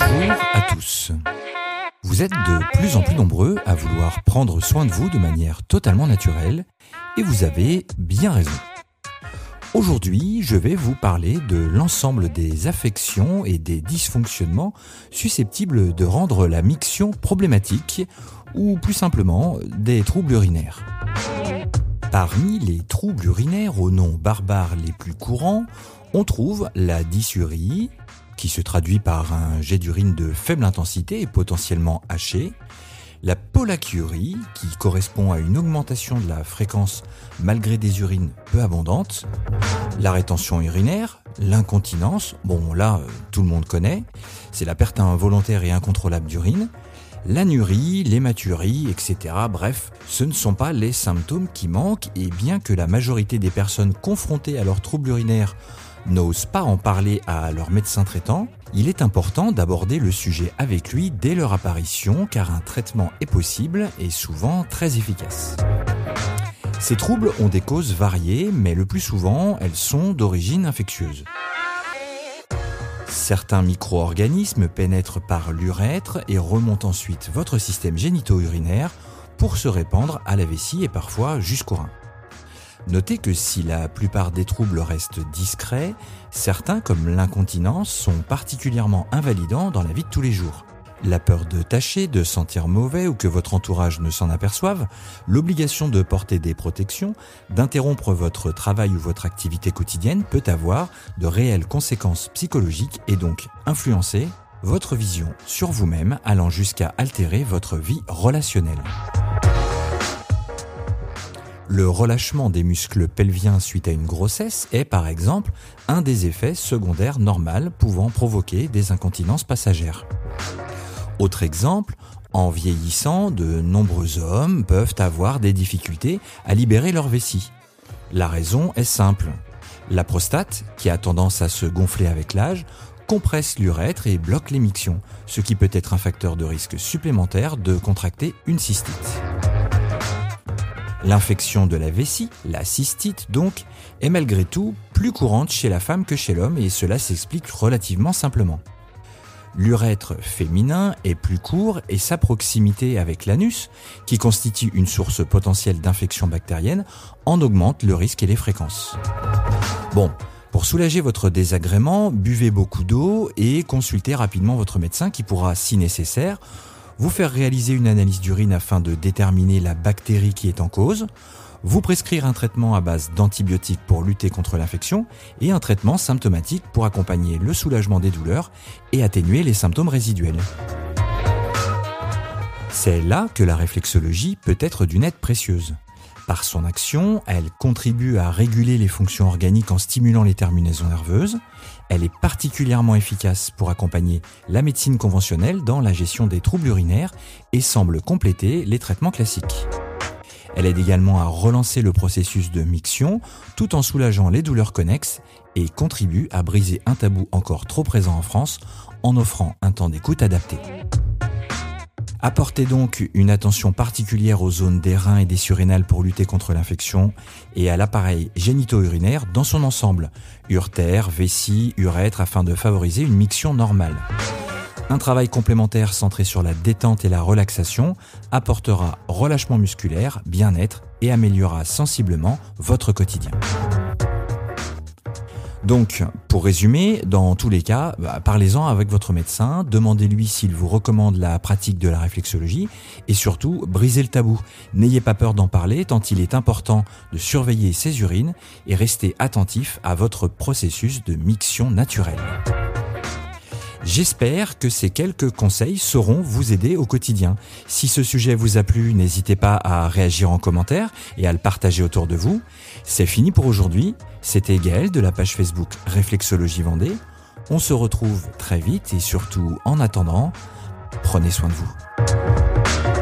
Bonjour à tous. Vous êtes de plus en plus nombreux à vouloir prendre soin de vous de manière totalement naturelle et vous avez bien raison. Aujourd'hui, je vais vous parler de l'ensemble des affections et des dysfonctionnements susceptibles de rendre la miction problématique ou plus simplement des troubles urinaires. Parmi les troubles urinaires au nom barbare les plus courants, on trouve la dysurie, qui se traduit par un jet d'urine de faible intensité et potentiellement haché, la polacurie, qui correspond à une augmentation de la fréquence malgré des urines peu abondantes, la rétention urinaire, l'incontinence, bon là euh, tout le monde connaît, c'est la perte involontaire et incontrôlable d'urine, l'anurie, l'hématurie, etc. Bref, ce ne sont pas les symptômes qui manquent et bien que la majorité des personnes confrontées à leurs troubles urinaires n'osent pas en parler à leur médecin traitant, il est important d'aborder le sujet avec lui dès leur apparition car un traitement est possible et souvent très efficace. Ces troubles ont des causes variées, mais le plus souvent, elles sont d'origine infectieuse. Certains micro-organismes pénètrent par l'urètre et remontent ensuite votre système génito-urinaire pour se répandre à la vessie et parfois jusqu'au rein. Notez que si la plupart des troubles restent discrets, certains comme l'incontinence sont particulièrement invalidants dans la vie de tous les jours. La peur de tâcher, de sentir mauvais ou que votre entourage ne s'en aperçoive, l'obligation de porter des protections, d'interrompre votre travail ou votre activité quotidienne peut avoir de réelles conséquences psychologiques et donc influencer votre vision sur vous-même allant jusqu'à altérer votre vie relationnelle. Le relâchement des muscles pelviens suite à une grossesse est par exemple un des effets secondaires normaux pouvant provoquer des incontinences passagères. Autre exemple, en vieillissant, de nombreux hommes peuvent avoir des difficultés à libérer leur vessie. La raison est simple. La prostate, qui a tendance à se gonfler avec l'âge, compresse l'urètre et bloque l'émiction, ce qui peut être un facteur de risque supplémentaire de contracter une cystite. L'infection de la vessie, la cystite donc, est malgré tout plus courante chez la femme que chez l'homme et cela s'explique relativement simplement. L'urètre féminin est plus court et sa proximité avec l'anus, qui constitue une source potentielle d'infection bactérienne, en augmente le risque et les fréquences. Bon, pour soulager votre désagrément, buvez beaucoup d'eau et consultez rapidement votre médecin qui pourra, si nécessaire, vous faire réaliser une analyse d'urine afin de déterminer la bactérie qui est en cause, vous prescrire un traitement à base d'antibiotiques pour lutter contre l'infection et un traitement symptomatique pour accompagner le soulagement des douleurs et atténuer les symptômes résiduels. C'est là que la réflexologie peut être d'une aide précieuse. Par son action, elle contribue à réguler les fonctions organiques en stimulant les terminaisons nerveuses. Elle est particulièrement efficace pour accompagner la médecine conventionnelle dans la gestion des troubles urinaires et semble compléter les traitements classiques. Elle aide également à relancer le processus de miction tout en soulageant les douleurs connexes et contribue à briser un tabou encore trop présent en France en offrant un temps d'écoute adapté. Apportez donc une attention particulière aux zones des reins et des surrénales pour lutter contre l'infection et à l'appareil génito-urinaire dans son ensemble, urtère, vessie, urètre afin de favoriser une miction normale. Un travail complémentaire centré sur la détente et la relaxation apportera relâchement musculaire, bien-être et améliorera sensiblement votre quotidien. Donc, pour résumer, dans tous les cas, bah, parlez-en avec votre médecin, demandez-lui s'il vous recommande la pratique de la réflexologie et surtout, brisez le tabou. N'ayez pas peur d'en parler tant il est important de surveiller ses urines et rester attentif à votre processus de miction naturelle. J'espère que ces quelques conseils sauront vous aider au quotidien. Si ce sujet vous a plu, n'hésitez pas à réagir en commentaire et à le partager autour de vous. C'est fini pour aujourd'hui. C'était Gaël de la page Facebook Réflexologie Vendée. On se retrouve très vite et surtout en attendant, prenez soin de vous.